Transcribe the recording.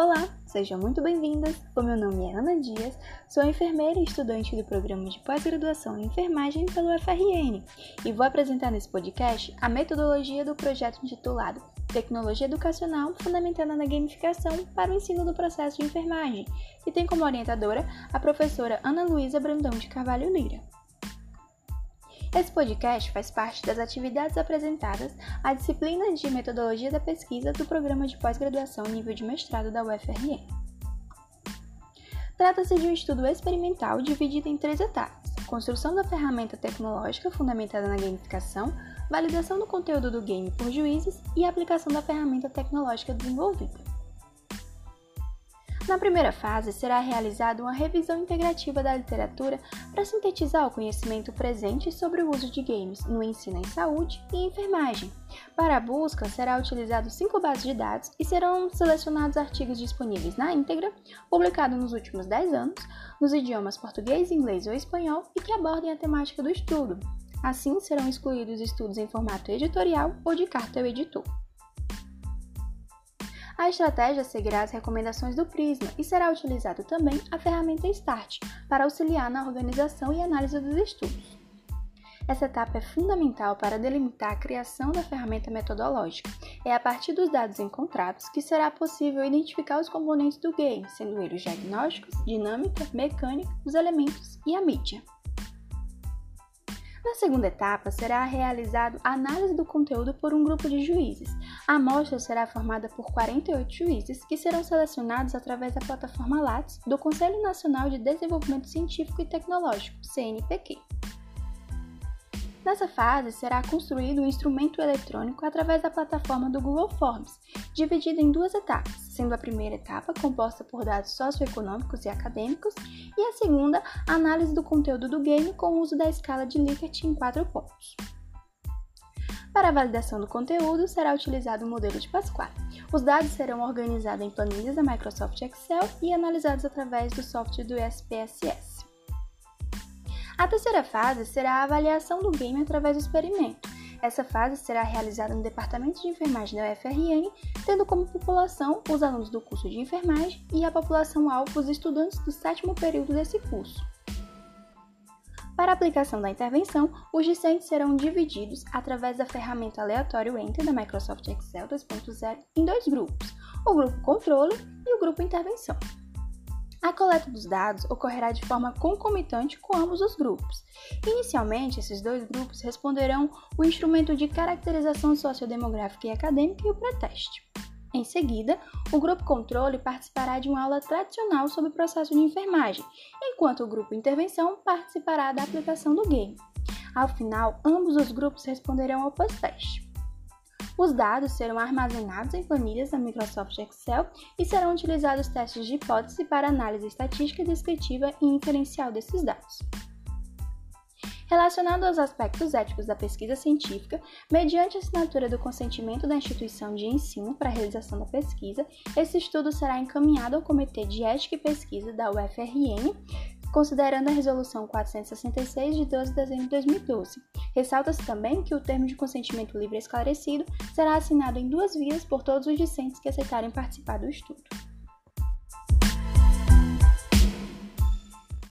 Olá, sejam muito bem-vindas. O meu nome é Ana Dias, sou enfermeira e estudante do programa de pós-graduação em enfermagem pelo FRN e vou apresentar nesse podcast a metodologia do projeto intitulado Tecnologia Educacional Fundamentada na Gamificação para o Ensino do Processo de Enfermagem, que tem como orientadora a professora Ana Luísa Brandão de Carvalho Lira. Esse podcast faz parte das atividades apresentadas à disciplina de Metodologia da Pesquisa do Programa de Pós-Graduação nível de mestrado da UFRN. Trata-se de um estudo experimental dividido em três etapas: construção da ferramenta tecnológica fundamentada na gamificação, validação do conteúdo do game por juízes e aplicação da ferramenta tecnológica desenvolvida. Na primeira fase, será realizada uma revisão integrativa da literatura para sintetizar o conhecimento presente sobre o uso de games no ensino em saúde e enfermagem. Para a busca, será utilizado cinco bases de dados e serão selecionados artigos disponíveis na íntegra, publicados nos últimos 10 anos, nos idiomas português, inglês ou espanhol e que abordem a temática do estudo. Assim, serão excluídos estudos em formato editorial ou de carta ao editor. A estratégia seguirá as recomendações do Prisma e será utilizado também a ferramenta START para auxiliar na organização e análise dos estudos. Essa etapa é fundamental para delimitar a criação da ferramenta metodológica. É a partir dos dados encontrados que será possível identificar os componentes do game, sendo eles diagnósticos, dinâmica, mecânica, os elementos e a mídia. Na segunda etapa, será realizado a análise do conteúdo por um grupo de juízes. A amostra será formada por 48 juízes que serão selecionados através da plataforma Lattes do Conselho Nacional de Desenvolvimento Científico e Tecnológico, CNPq. Nessa fase, será construído um instrumento eletrônico através da plataforma do Google Forms, dividido em duas etapas, sendo a primeira etapa composta por dados socioeconômicos e acadêmicos, e a segunda, a análise do conteúdo do game com o uso da escala de Likert em quatro pontos. Para a validação do conteúdo, será utilizado o modelo de Pasquale. Os dados serão organizados em planilhas da Microsoft Excel e analisados através do software do SPSS. A terceira fase será a avaliação do game através do experimento. Essa fase será realizada no Departamento de Enfermagem da UFRN, tendo como população os alunos do curso de enfermagem e a população-alvo os estudantes do sétimo período desse curso. Para a aplicação da intervenção, os discentes serão divididos através da ferramenta aleatório Enter da Microsoft Excel 2.0 em dois grupos, o grupo controle e o grupo intervenção. A coleta dos dados ocorrerá de forma concomitante com ambos os grupos. Inicialmente, esses dois grupos responderão o instrumento de caracterização sociodemográfica e acadêmica e o pré-teste. Em seguida, o grupo controle participará de uma aula tradicional sobre o processo de enfermagem, enquanto o grupo intervenção participará da aplicação do game. Ao final, ambos os grupos responderão ao pós-teste. Os dados serão armazenados em planilhas da Microsoft Excel e serão utilizados testes de hipótese para análise estatística descritiva e inferencial desses dados. Relacionado aos aspectos éticos da pesquisa científica, mediante assinatura do consentimento da instituição de ensino para a realização da pesquisa, esse estudo será encaminhado ao Comitê de Ética e Pesquisa da UFRN, considerando a Resolução 466 de 12 de dezembro de 2012. Ressalta-se também que o termo de consentimento livre esclarecido será assinado em duas vias por todos os discentes que aceitarem participar do estudo.